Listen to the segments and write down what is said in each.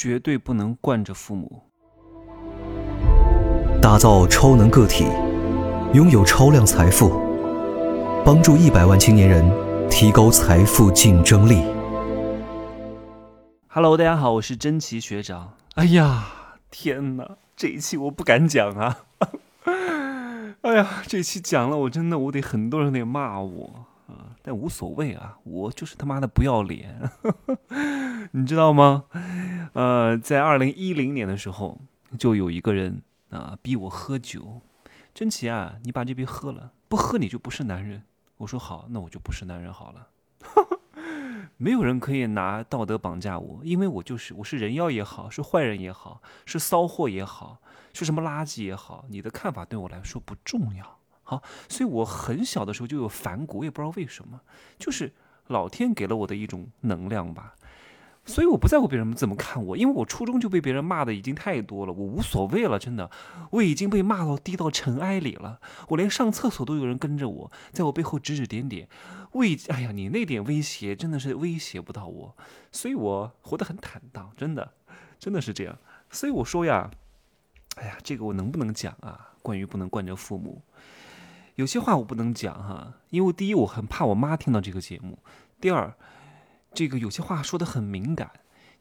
绝对不能惯着父母。打造超能个体，拥有超量财富，帮助一百万青年人提高财富竞争力。Hello，大家好，我是真奇学长。哎呀，天哪，这一期我不敢讲啊！哎呀，这期讲了，我真的我得很多人得骂我啊，但无所谓啊，我就是他妈的不要脸，你知道吗？呃，在二零一零年的时候，就有一个人啊逼我喝酒，真奇啊，你把这杯喝了，不喝你就不是男人。我说好，那我就不是男人好了。没有人可以拿道德绑架我，因为我就是我是人妖也好，是坏人也好，是骚货也好，是什么垃圾也好，你的看法对我来说不重要。好，所以我很小的时候就有反骨，我也不知道为什么，就是老天给了我的一种能量吧。所以我不在乎别人怎么看我，因为我初中就被别人骂的已经太多了，我无所谓了，真的，我已经被骂到低到尘埃里了，我连上厕所都有人跟着我，在我背后指指点点，威，哎呀，你那点威胁真的是威胁不到我，所以我活得很坦荡，真的，真的是这样，所以我说呀，哎呀，这个我能不能讲啊？关于不能惯着父母，有些话我不能讲哈，因为第一我很怕我妈听到这个节目，第二。这个有些话说的很敏感，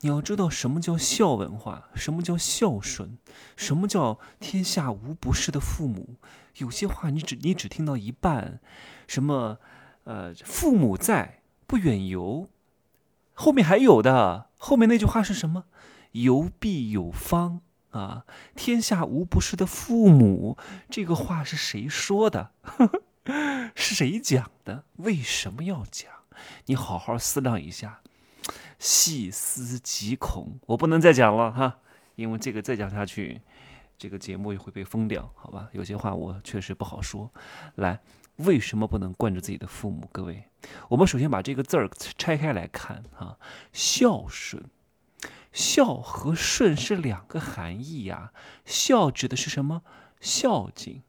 你要知道什么叫孝文化，什么叫孝顺，什么叫天下无不是的父母。有些话你只你只听到一半，什么呃父母在不远游，后面还有的，后面那句话是什么？游必有方啊，天下无不是的父母。这个话是谁说的？是谁讲的？为什么要讲？你好好思量一下，细思极恐。我不能再讲了哈，因为这个再讲下去，这个节目也会被封掉，好吧？有些话我确实不好说。来，为什么不能惯着自己的父母？各位，我们首先把这个字儿拆开来看哈，孝顺，孝和顺是两个含义呀。孝指的是什么？孝敬、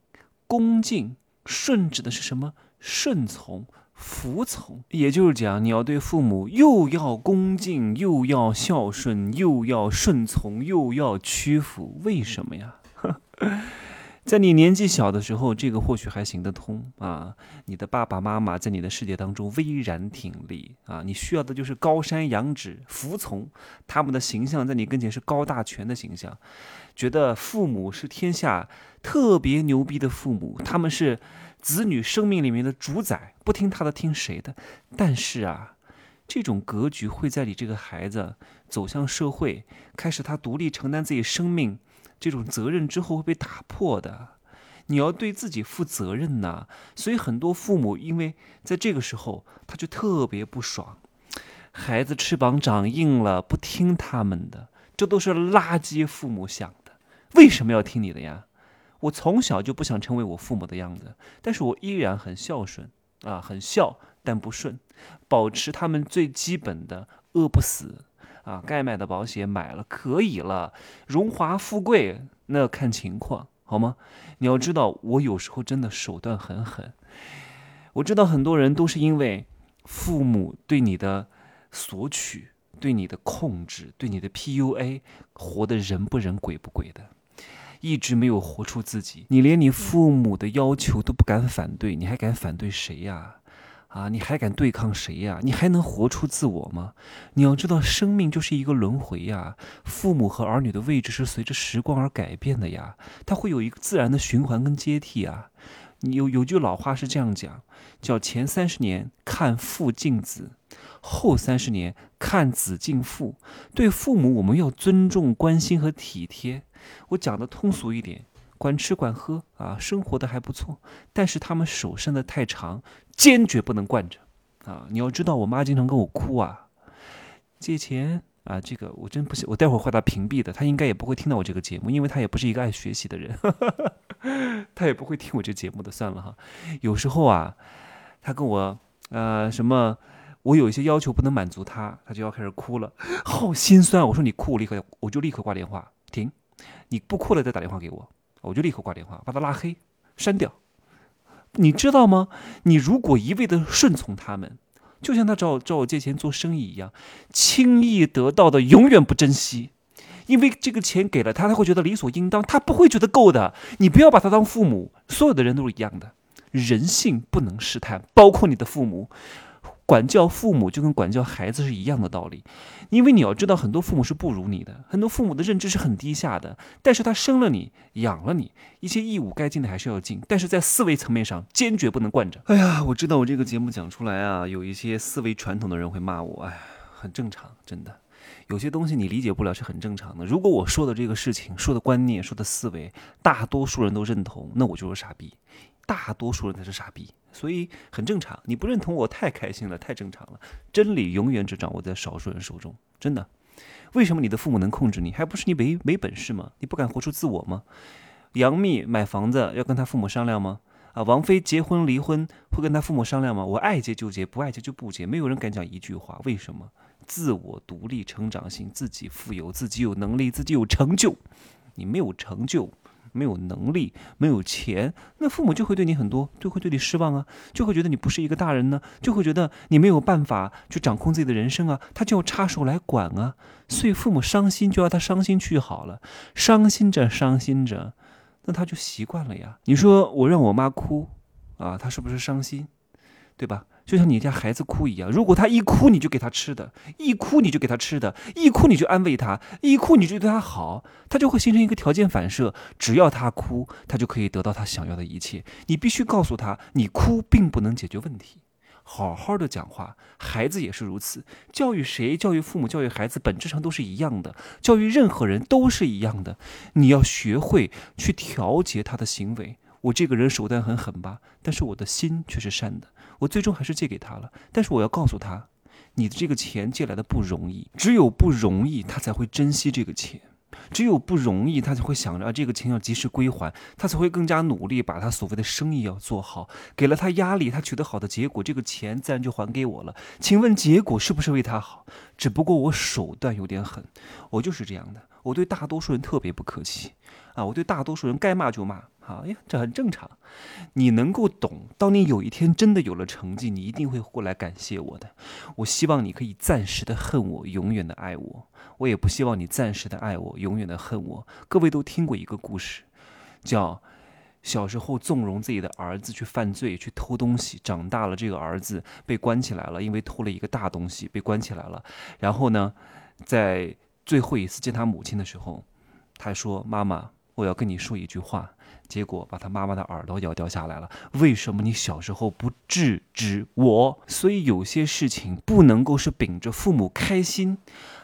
恭敬；顺指的是什么？顺从。服从，也就是讲，你要对父母又要恭敬，又要孝顺，又要顺从，又要屈服。为什么呀？在你年纪小的时候，这个或许还行得通啊。你的爸爸妈妈在你的世界当中巍然挺立啊，你需要的就是高山仰止，服从他们的形象，在你跟前是高大全的形象，觉得父母是天下特别牛逼的父母，他们是。子女生命里面的主宰，不听他的，听谁的？但是啊，这种格局会在你这个孩子走向社会，开始他独立承担自己生命这种责任之后，会被打破的。你要对自己负责任呐。所以很多父母因为在这个时候，他就特别不爽，孩子翅膀长硬了，不听他们的，这都是垃圾父母想。为什么要听你的呀？我从小就不想成为我父母的样子，但是我依然很孝顺啊，很孝但不顺，保持他们最基本的饿不死啊，该买的保险买了可以了，荣华富贵那看情况好吗？你要知道，我有时候真的手段很狠，我知道很多人都是因为父母对你的索取、对你的控制、对你的 PUA，活得人不人鬼不鬼的。一直没有活出自己，你连你父母的要求都不敢反对，你还敢反对谁呀？啊，你还敢对抗谁呀？你还能活出自我吗？你要知道，生命就是一个轮回呀，父母和儿女的位置是随着时光而改变的呀，它会有一个自然的循环跟接替啊。你有有句老话是这样讲，叫前三十年看父敬子，后三十年看子敬父。对父母，我们要尊重、关心和体贴。我讲的通俗一点，管吃管喝啊，生活的还不错。但是他们手伸的太长，坚决不能惯着啊！你要知道，我妈经常跟我哭啊，借钱啊，这个我真不行，我待会儿会把她屏蔽的。她应该也不会听到我这个节目，因为她也不是一个爱学习的人，她也不会听我这节目的。算了哈，有时候啊，她跟我呃什么，我有一些要求不能满足她，她就要开始哭了，好心酸。我说你哭，我立刻我就立刻挂电话停。你不哭了再打电话给我，我就立刻挂电话，把他拉黑、删掉。你知道吗？你如果一味的顺从他们，就像他找我找我借钱做生意一样，轻易得到的永远不珍惜。因为这个钱给了他，他会觉得理所应当，他不会觉得够的。你不要把他当父母，所有的人都是一样的，人性不能试探，包括你的父母。管教父母就跟管教孩子是一样的道理，因为你要知道，很多父母是不如你的，很多父母的认知是很低下的，但是他生了你，养了你，一些义务该尽的还是要尽，但是在思维层面上坚决不能惯着。哎呀，我知道我这个节目讲出来啊，有一些思维传统的人会骂我，哎，很正常，真的，有些东西你理解不了是很正常的。如果我说的这个事情、说的观念、说的思维，大多数人都认同，那我就是傻逼。大多数人才是傻逼，所以很正常。你不认同我，太开心了，太正常了。真理永远只掌握在少数人手中，真的。为什么你的父母能控制你，还不是你没没本事吗？你不敢活出自我吗？杨幂买房子要跟他父母商量吗？啊，王菲结婚离婚会跟他父母商量吗？我爱结就结，不爱结就不结，没有人敢讲一句话。为什么？自我独立成长性，自己富有，自己有能力，自己有成就。你没有成就。没有能力，没有钱，那父母就会对你很多，就会对你失望啊，就会觉得你不是一个大人呢，就会觉得你没有办法去掌控自己的人生啊，他就要插手来管啊，所以父母伤心就要他伤心去好了，伤心着伤心着，那他就习惯了呀。你说我让我妈哭啊，她是不是伤心？对吧？就像你家孩子哭一样，如果他一哭你就给他吃的，一哭你就给他吃的，一哭你就安慰他，一哭你就对他好，他就会形成一个条件反射，只要他哭，他就可以得到他想要的一切。你必须告诉他，你哭并不能解决问题，好好的讲话。孩子也是如此，教育谁，教育父母，教育孩子，本质上都是一样的，教育任何人都是一样的。你要学会去调节他的行为。我这个人手段很狠吧，但是我的心却是善的。我最终还是借给他了，但是我要告诉他，你的这个钱借来的不容易，只有不容易，他才会珍惜这个钱；只有不容易，他才会想着啊，这个钱要及时归还，他才会更加努力，把他所谓的生意要做好。给了他压力，他取得好的结果，这个钱自然就还给我了。请问结果是不是为他好？只不过我手段有点狠，我就是这样的，我对大多数人特别不客气啊，我对大多数人该骂就骂。好呀，这很正常。你能够懂，当你有一天真的有了成绩，你一定会过来感谢我的。我希望你可以暂时的恨我，永远的爱我。我也不希望你暂时的爱我，永远的恨我。各位都听过一个故事，叫小时候纵容自己的儿子去犯罪，去偷东西，长大了这个儿子被关起来了，因为偷了一个大东西被关起来了。然后呢，在最后一次见他母亲的时候，他说：“妈妈，我要跟你说一句话。”结果把他妈妈的耳朵咬掉下来了。为什么你小时候不制止我？所以有些事情不能够是秉着父母开心，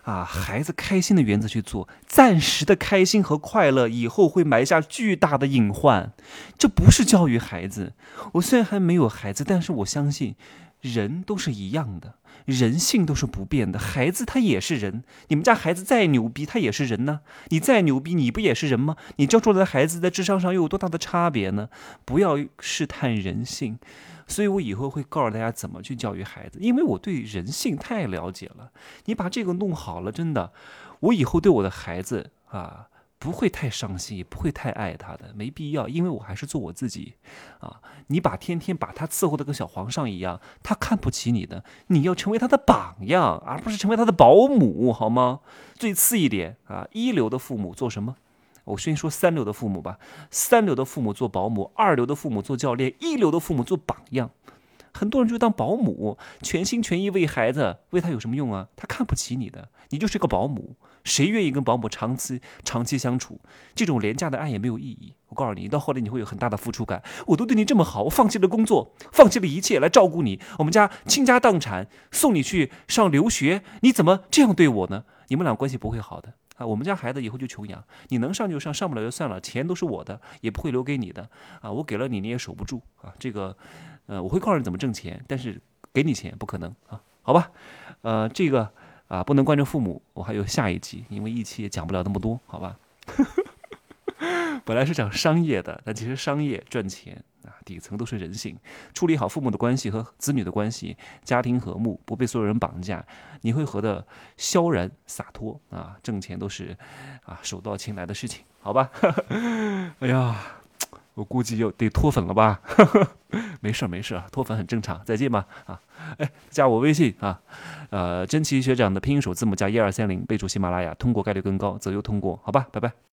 啊，孩子开心的原则去做。暂时的开心和快乐，以后会埋下巨大的隐患。这不是教育孩子。我虽然还没有孩子，但是我相信，人都是一样的。人性都是不变的，孩子他也是人。你们家孩子再牛逼，他也是人呢。你再牛逼，你不也是人吗？你教出来的孩子在智商上又有多大的差别呢？不要试探人性。所以我以后会告诉大家怎么去教育孩子，因为我对人性太了解了。你把这个弄好了，真的，我以后对我的孩子啊。不会太伤心，也不会太爱他的，没必要，因为我还是做我自己，啊，你把天天把他伺候的跟小皇上一样，他看不起你的，你要成为他的榜样，而不是成为他的保姆，好吗？最次一点啊，一流的父母做什么？我先说三流的父母吧，三流的父母做保姆，二流的父母做教练，一流的父母做榜样。很多人就当保姆，全心全意为孩子，为他有什么用啊？他看不起你的，你就是个保姆。谁愿意跟保姆长期长期相处？这种廉价的爱也没有意义。我告诉你，到后来你会有很大的付出感。我都对你这么好，我放弃了工作，放弃了一切来照顾你。我们家倾家荡产送你去上留学，你怎么这样对我呢？你们俩关系不会好的啊！我们家孩子以后就穷养，你能上就上，上不了就算了，钱都是我的，也不会留给你的啊！我给了你，你也守不住啊！这个，呃，我会告诉你怎么挣钱，但是给你钱不可能啊！好吧，呃，这个。啊，不能惯着父母。我还有下一集，因为一期也讲不了那么多，好吧？本来是讲商业的，但其实商业赚钱啊，底层都是人性。处理好父母的关系和子女的关系，家庭和睦，不被所有人绑架，你会活得萧然洒脱啊！挣钱都是啊手到擒来的事情，好吧？哎呀，我估计又得脱粉了吧？没事儿没事儿，脱粉很正常。再见吧啊！哎，加我微信啊，呃，珍奇学长的拼音首字母加一二三零，备注喜马拉雅，通过概率更高，择优通过，好吧，拜拜。